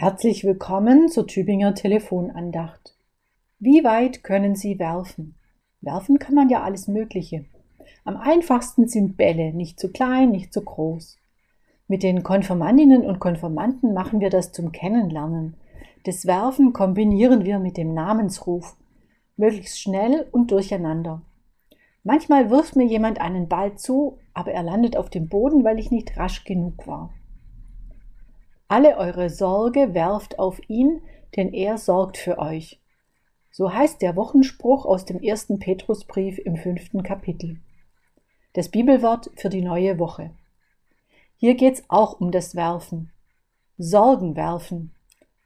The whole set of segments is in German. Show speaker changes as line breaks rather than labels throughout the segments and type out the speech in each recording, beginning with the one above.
Herzlich willkommen zur Tübinger Telefonandacht. Wie weit können Sie werfen? Werfen kann man ja alles Mögliche. Am einfachsten sind Bälle, nicht zu klein, nicht zu groß. Mit den Konfirmandinnen und Konfirmanden machen wir das zum Kennenlernen. Das Werfen kombinieren wir mit dem Namensruf, möglichst schnell und durcheinander. Manchmal wirft mir jemand einen Ball zu, aber er landet auf dem Boden, weil ich nicht rasch genug war. Alle eure Sorge werft auf ihn, denn er sorgt für euch. So heißt der Wochenspruch aus dem ersten Petrusbrief im fünften Kapitel. Das Bibelwort für die neue Woche. Hier geht's auch um das Werfen. Sorgen werfen.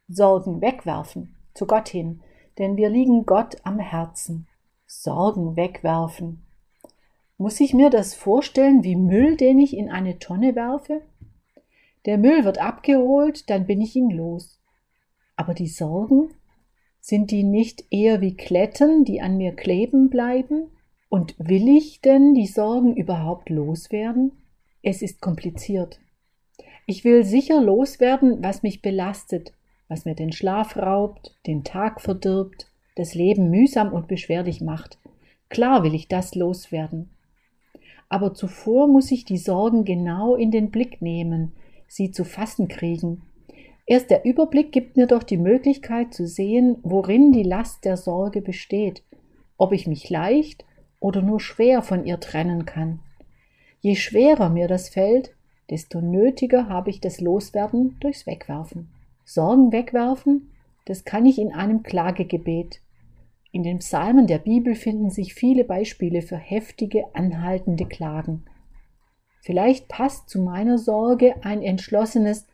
Sorgen wegwerfen. Zu Gott hin. Denn wir liegen Gott am Herzen. Sorgen wegwerfen. Muss ich mir das vorstellen wie Müll, den ich in eine Tonne werfe? Der Müll wird abgeholt, dann bin ich ihn los. Aber die Sorgen? Sind die nicht eher wie Kletten, die an mir kleben bleiben? Und will ich denn die Sorgen überhaupt loswerden? Es ist kompliziert. Ich will sicher loswerden, was mich belastet, was mir den Schlaf raubt, den Tag verdirbt, das Leben mühsam und beschwerlich macht. Klar will ich das loswerden. Aber zuvor muss ich die Sorgen genau in den Blick nehmen, sie zu fassen kriegen. Erst der Überblick gibt mir doch die Möglichkeit zu sehen, worin die Last der Sorge besteht, ob ich mich leicht oder nur schwer von ihr trennen kann. Je schwerer mir das fällt, desto nötiger habe ich das Loswerden durchs Wegwerfen. Sorgen wegwerfen, das kann ich in einem Klagegebet. In den Psalmen der Bibel finden sich viele Beispiele für heftige, anhaltende Klagen. Vielleicht passt zu meiner Sorge ein entschlossenes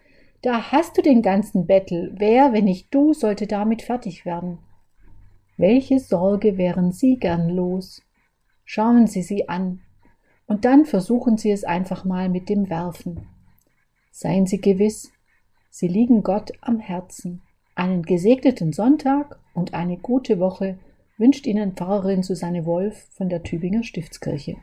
Da hast du den ganzen Bettel, wer, wenn nicht du, sollte damit fertig werden? Welche Sorge wären Sie gern los? Schauen Sie sie an und dann versuchen Sie es einfach mal mit dem Werfen. Seien Sie gewiss, Sie liegen Gott am Herzen. Einen gesegneten Sonntag und eine gute Woche wünscht Ihnen Pfarrerin Susanne Wolf von der Tübinger Stiftskirche.